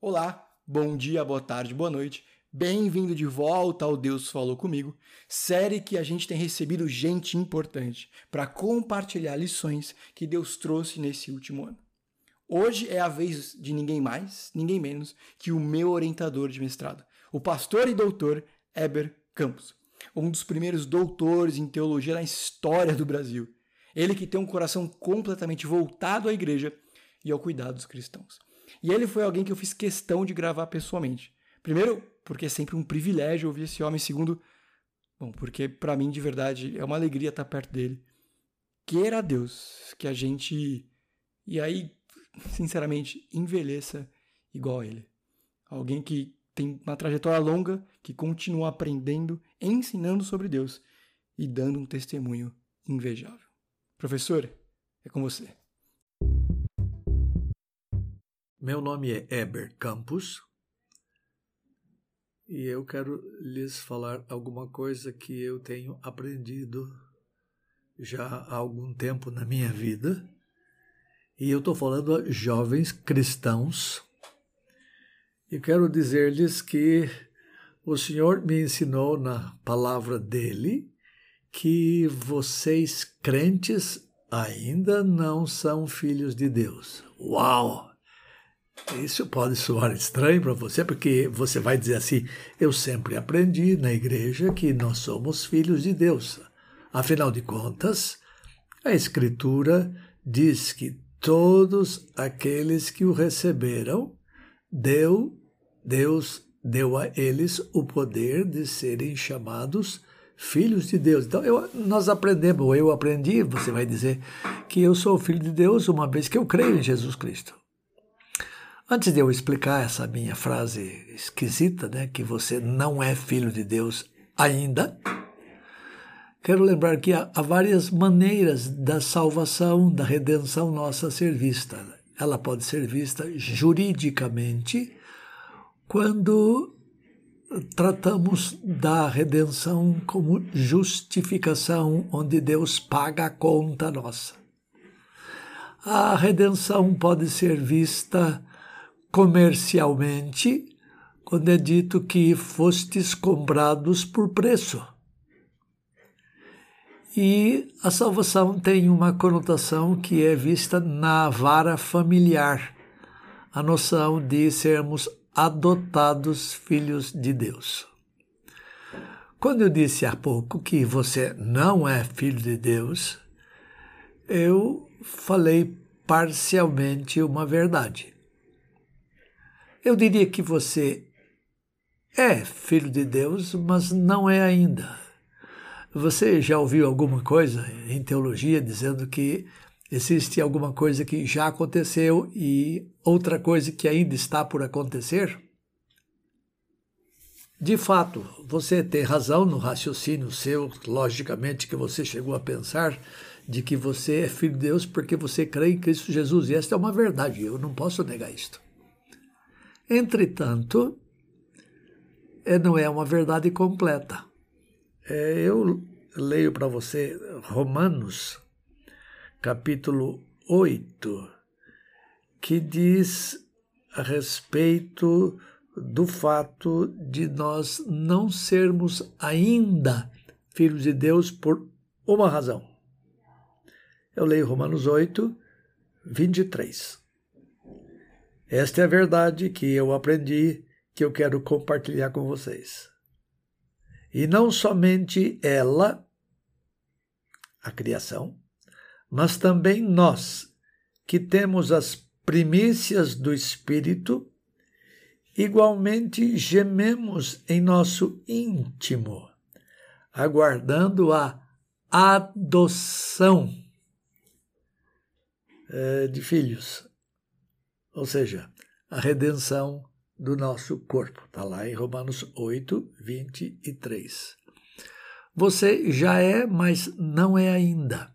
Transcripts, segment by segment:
Olá, bom dia, boa tarde, boa noite. Bem-vindo de volta ao Deus Falou Comigo, série que a gente tem recebido gente importante para compartilhar lições que Deus trouxe nesse último ano. Hoje é a vez de ninguém mais, ninguém menos que o meu orientador de mestrado, o pastor e doutor Eber Campos, um dos primeiros doutores em teologia na história do Brasil. Ele que tem um coração completamente voltado à igreja e ao cuidado dos cristãos. E ele foi alguém que eu fiz questão de gravar pessoalmente. Primeiro, porque é sempre um privilégio ouvir esse homem. Segundo, bom, porque para mim de verdade é uma alegria estar perto dele. Queira Deus que a gente e aí, sinceramente, envelheça igual a ele. Alguém que tem uma trajetória longa, que continua aprendendo, ensinando sobre Deus e dando um testemunho invejável. Professor, é com você. Meu nome é Eber Campos e eu quero lhes falar alguma coisa que eu tenho aprendido já há algum tempo na minha vida. E eu estou falando a jovens cristãos. E quero dizer-lhes que o Senhor me ensinou na palavra dele que vocês crentes ainda não são filhos de Deus. Uau! Isso pode soar estranho para você, porque você vai dizer assim: eu sempre aprendi na igreja que nós somos filhos de Deus. Afinal de contas, a Escritura diz que todos aqueles que o receberam, deu, Deus deu a eles o poder de serem chamados filhos de Deus. Então, eu, nós aprendemos, ou eu aprendi, você vai dizer, que eu sou filho de Deus uma vez que eu creio em Jesus Cristo. Antes de eu explicar essa minha frase esquisita, né, que você não é filho de Deus ainda, quero lembrar que há, há várias maneiras da salvação, da redenção nossa ser vista. Ela pode ser vista juridicamente quando tratamos da redenção como justificação, onde Deus paga a conta nossa. A redenção pode ser vista comercialmente, quando é dito que fostes comprados por preço. E a salvação tem uma conotação que é vista na vara familiar, a noção de sermos adotados filhos de Deus. Quando eu disse há pouco que você não é filho de Deus, eu falei parcialmente uma verdade. Eu diria que você é filho de Deus, mas não é ainda. Você já ouviu alguma coisa em teologia dizendo que existe alguma coisa que já aconteceu e outra coisa que ainda está por acontecer? De fato, você tem razão no raciocínio seu, logicamente, que você chegou a pensar de que você é filho de Deus porque você crê em Cristo Jesus. E esta é uma verdade, eu não posso negar isto. Entretanto, é, não é uma verdade completa. É, eu leio para você Romanos, capítulo 8, que diz a respeito do fato de nós não sermos ainda filhos de Deus por uma razão. Eu leio Romanos 8, 23. Esta é a verdade que eu aprendi, que eu quero compartilhar com vocês. E não somente ela, a criação, mas também nós, que temos as primícias do Espírito, igualmente gememos em nosso íntimo, aguardando a adoção eh, de filhos ou seja, a redenção do nosso corpo. Está lá em Romanos 8, 23. Você já é, mas não é ainda.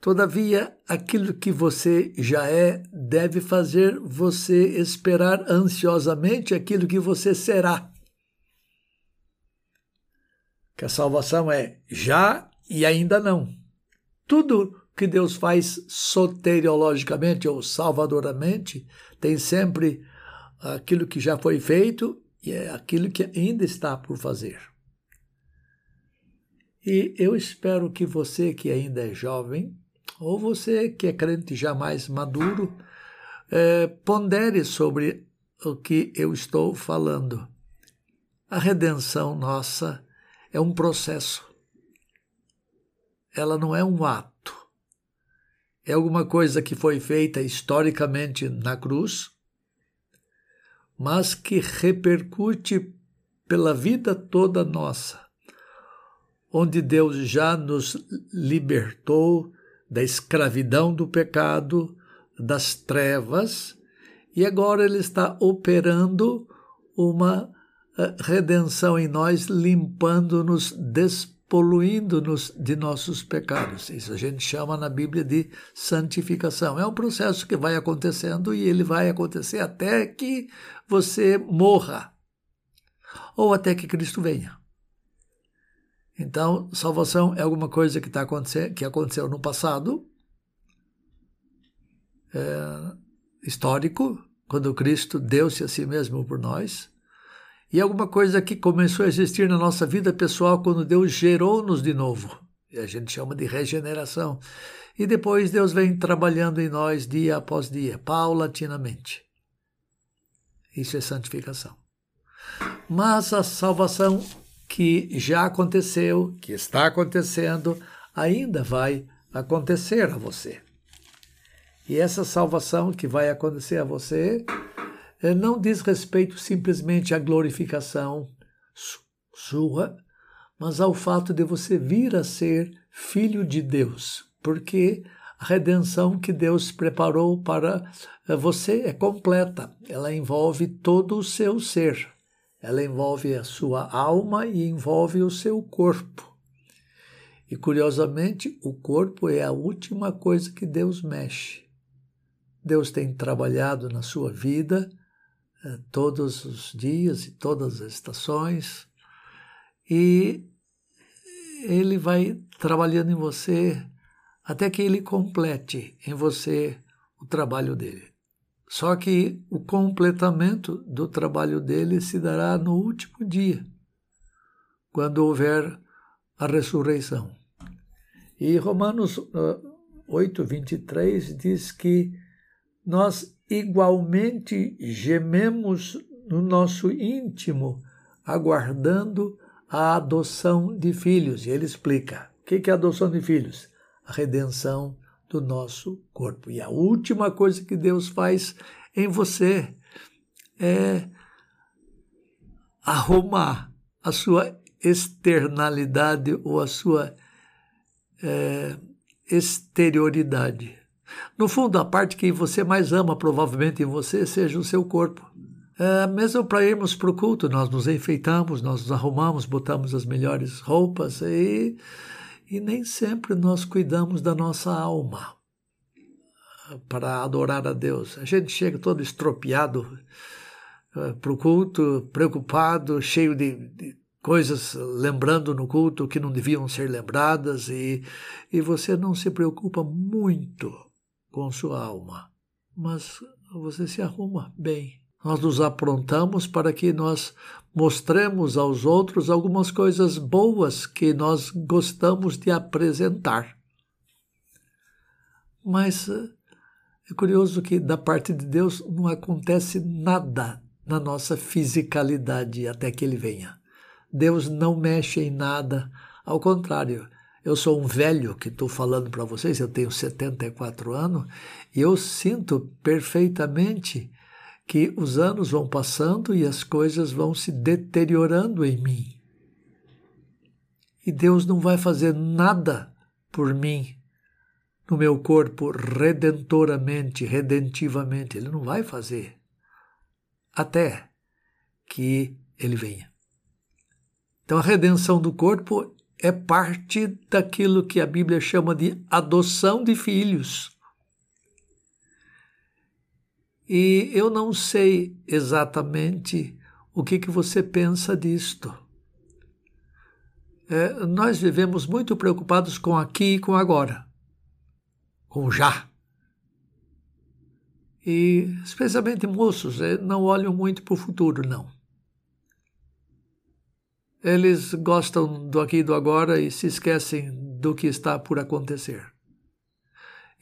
Todavia, aquilo que você já é deve fazer você esperar ansiosamente aquilo que você será. que a salvação é já e ainda não. Tudo que Deus faz soteriologicamente ou salvadoramente tem sempre aquilo que já foi feito e é aquilo que ainda está por fazer. E eu espero que você que ainda é jovem, ou você que é crente já mais maduro, é, pondere sobre o que eu estou falando. A redenção nossa é um processo. Ela não é um ato. É alguma coisa que foi feita historicamente na cruz, mas que repercute pela vida toda nossa, onde Deus já nos libertou da escravidão do pecado, das trevas, e agora Ele está operando uma eh, redenção em nós, limpando-nos, despoluindo-nos de nossos pecados. Isso a gente chama na Bíblia de santificação. É um processo que vai acontecendo e ele vai acontecer até que você morra ou até que Cristo venha. Então, salvação é alguma coisa que, tá acontecendo, que aconteceu no passado, é, histórico, quando Cristo deu-se a si mesmo por nós, e alguma coisa que começou a existir na nossa vida pessoal quando Deus gerou-nos de novo. E a gente chama de regeneração. E depois Deus vem trabalhando em nós dia após dia, paulatinamente. Isso é santificação. Mas a salvação que já aconteceu, que está acontecendo, ainda vai acontecer a você. E essa salvação que vai acontecer a você eh, não diz respeito simplesmente à glorificação sua, mas ao fato de você vir a ser filho de Deus, porque a redenção que Deus preparou para eh, você é completa, ela envolve todo o seu ser. Ela envolve a sua alma e envolve o seu corpo. E curiosamente, o corpo é a última coisa que Deus mexe. Deus tem trabalhado na sua vida eh, todos os dias e todas as estações, e Ele vai trabalhando em você até que Ele complete em você o trabalho dele. Só que o completamento do trabalho dele se dará no último dia, quando houver a ressurreição. E Romanos uh, 8, 23 diz que nós igualmente gememos no nosso íntimo, aguardando a adoção de filhos. E ele explica: o que é a adoção de filhos? A redenção do nosso corpo. E a última coisa que Deus faz em você é arrumar a sua externalidade ou a sua é, exterioridade. No fundo, a parte que você mais ama, provavelmente em você, seja o seu corpo. É, mesmo para irmos para o culto, nós nos enfeitamos, nós nos arrumamos, botamos as melhores roupas e e nem sempre nós cuidamos da nossa alma para adorar a Deus. A gente chega todo estropiado uh, para o culto, preocupado, cheio de, de, coisas lembrando no culto que não deviam ser lembradas, e, e você não se preocupa muito com sua alma, mas você se arruma bem. Nós nos aprontamos para que nós mostremos aos outros algumas coisas boas que nós gostamos de apresentar. Mas eh, é curioso que da parte de Deus não acontece nada na nossa fisicalidade até que ele venha. Deus não mexe em nada, ao contrário. Eu sou um velho que estou falando para vocês, eu tenho 74 anos, e eu sinto perfeitamente que os anos vão passando e as coisas vão se deteriorando em mim. E Deus não vai fazer nada por mim no meu corpo redentoramente, redentivamente. Ele não vai fazer até que ele venha. Então a redenção do corpo é parte daquilo que a Bíblia chama de adoção de filhos. E eu não sei exatamente o que, que você pensa disto. é, nós vivemos muito preocupados com aqui e com agora, com já. E, especialmente moços, é, não olham muito para o futuro, não. Eles gostam do aqui e do agora e se esquecem do que está por acontecer.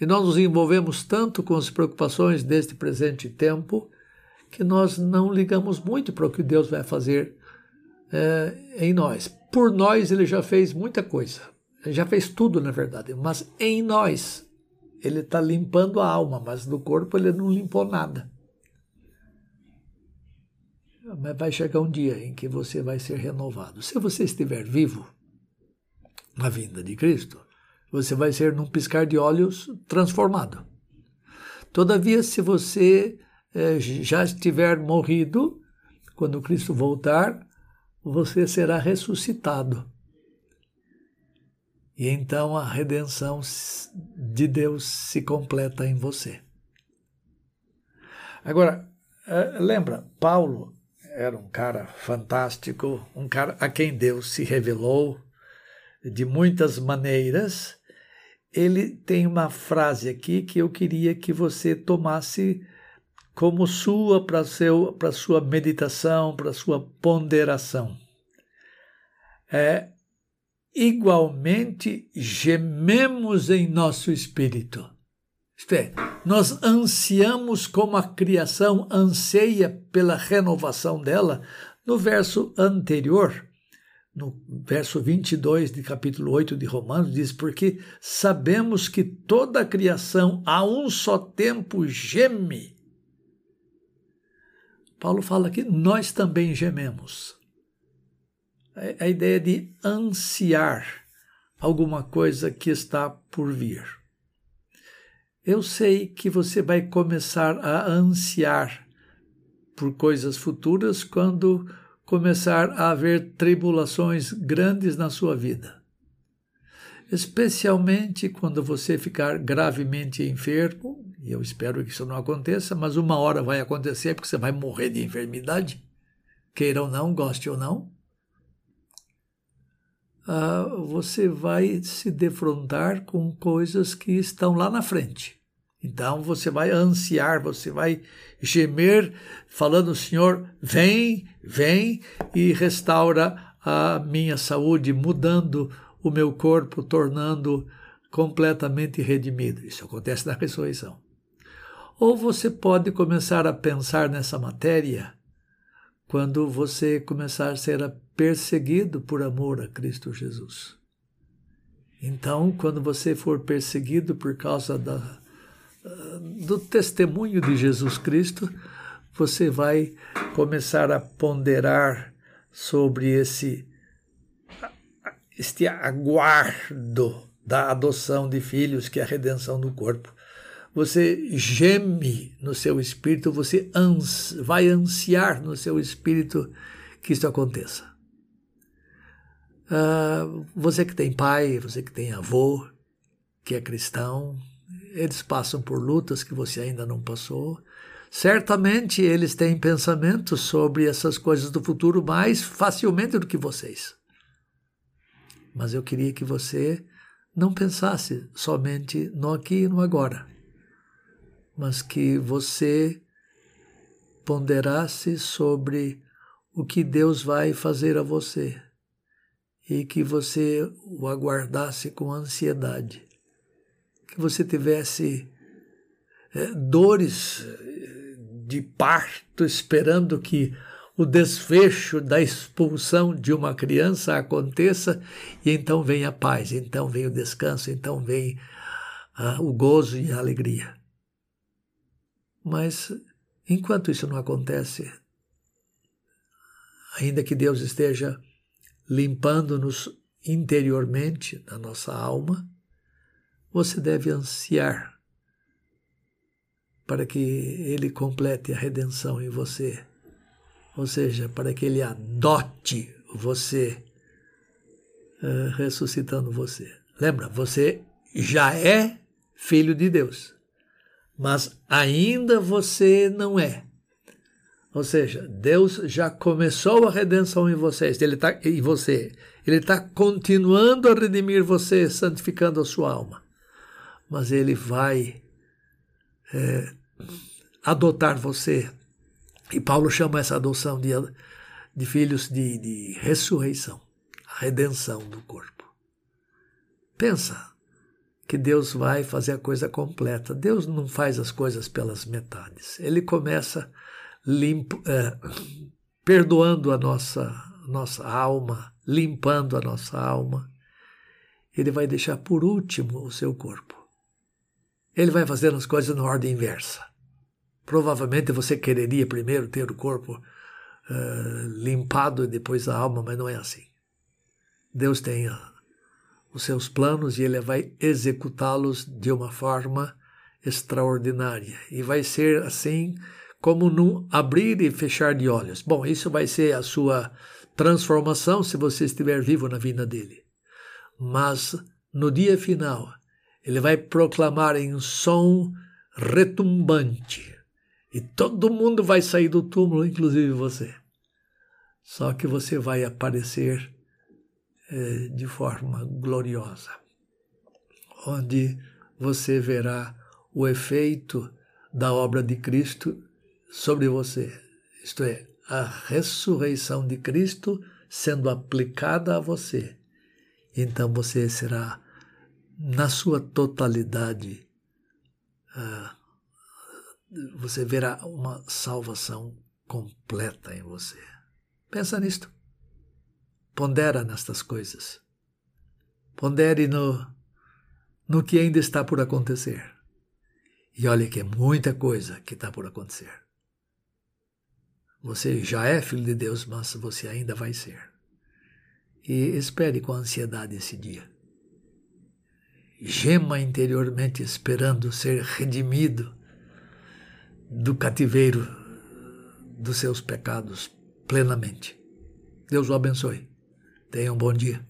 E nós nos envolvemos tanto com as preocupações deste presente tempo que nós não ligamos muito para o que Deus vai fazer é, em nós. Por nós, ele já fez muita coisa. Ele já fez tudo, na verdade. Mas em nós, ele está limpando a alma, mas no corpo ele não limpou nada. Mas vai chegar um dia em que você vai ser renovado. Se você estiver vivo na vinda de Cristo, você vai ser, num piscar de olhos, transformado. Todavia, se você eh, já estiver morrido, quando Cristo voltar, você será ressuscitado. E então a redenção de Deus se completa em você. Agora, eh, lembra, Paulo era um cara fantástico, um cara a quem Deus se revelou de muitas maneiras. Ele tem uma frase aqui que eu queria que você tomasse como sua para para sua meditação, para sua ponderação. É igualmente gememos em nosso espírito. Isto é, nós ansiamos como a criação anseia pela renovação dela. No verso anterior, no verso 22 de capítulo 8 de Romanos, diz: Porque sabemos que toda a criação a um só tempo geme Paulo fala que nós também gememos. A ideia de ansiar alguma coisa que está por vir. Eu sei que você vai começar a ansiar por coisas futuras quando começar a haver tribulações grandes na sua vida. Especialmente quando você ficar gravemente enfermo e eu espero que isso não aconteça, mas uma hora vai acontecer porque você vai morrer de enfermidade, queira ou não, goste ou não. Ah, você vai se defrontar com coisas que estão lá na frente. Então você vai ansiar, você vai gemer, falando: Senhor, vem, vem e restaura a minha saúde, mudando o meu corpo, tornando completamente redimido. Isso acontece na ressurreição. Ou você pode começar a pensar nessa matéria quando você começar a ser perseguido por amor a Cristo Jesus. Então, quando você for perseguido por causa da, do testemunho de Jesus Cristo, você vai começar a ponderar sobre esse este aguardo da adoção de filhos, que é a redenção do corpo você geme no seu espírito, você ans vai ansiar no seu espírito que isso aconteça. Uh, você que tem pai, você que tem avô, que é cristão, eles passam por lutas que você ainda não passou. Certamente eles têm pensamentos sobre essas coisas do futuro mais facilmente do que vocês. Mas eu queria que você não pensasse somente no aqui e no agora mas que você ponderasse sobre o que Deus vai fazer a você e que você o aguardasse com ansiedade, que você tivesse é, dores de parto esperando que o desfecho da expulsão de uma criança aconteça e então vem a paz, então vem o descanso, então vem ah, o gozo e a alegria. Mas enquanto isso não acontece, ainda que Deus esteja limpando-nos interiormente, na nossa alma, você deve ansiar para que Ele complete a redenção em você, ou seja, para que Ele adote você, uh, ressuscitando você. Lembra, você já é filho de Deus mas ainda você não é. Ou seja, Deus já começou a redenção em vocês, ele tá, em você. Ele está continuando a redimir você, santificando a sua alma. Mas ele vai é, adotar você. E Paulo chama essa adoção de, de filhos de, de ressurreição, a redenção do corpo. Pensa que Deus vai fazer a coisa completa. Deus não faz as coisas pelas metades. Ele começa limpo, é, perdoando a nossa, nossa alma, limpando a nossa alma. Ele vai deixar por último o seu corpo. Ele vai fazendo as coisas na ordem inversa. Provavelmente você quereria primeiro ter o corpo uh, limpado e depois a alma, mas não é assim. Deus tem os seus planos e ele vai executá-los de uma forma extraordinária. E vai ser assim como num abrir e fechar de olhos. Bom, isso vai ser a sua transformação se você estiver vivo na vinda dele. Mas no dia final, ele vai proclamar em som retumbante. E todo mundo vai sair do túmulo, inclusive você. Só que você vai aparecer é, de forma gloriosa, onde você verá o efeito da obra de Cristo sobre você, isto é, a ressurreição de Cristo sendo aplicada a você. Então você será, na sua totalidade, uh, você verá uma salvação completa em você. Pensa nisto. Pondera nestas coisas. Pondere no, no que ainda está por acontecer. E olhe que é muita coisa que está por acontecer. Você já é filho de Deus, mas você ainda vai ser. E espere com ansiedade esse dia. Gema interiormente esperando ser redimido do cativeiro dos seus pecados plenamente. Deus o abençoe. Tenha um bom dia.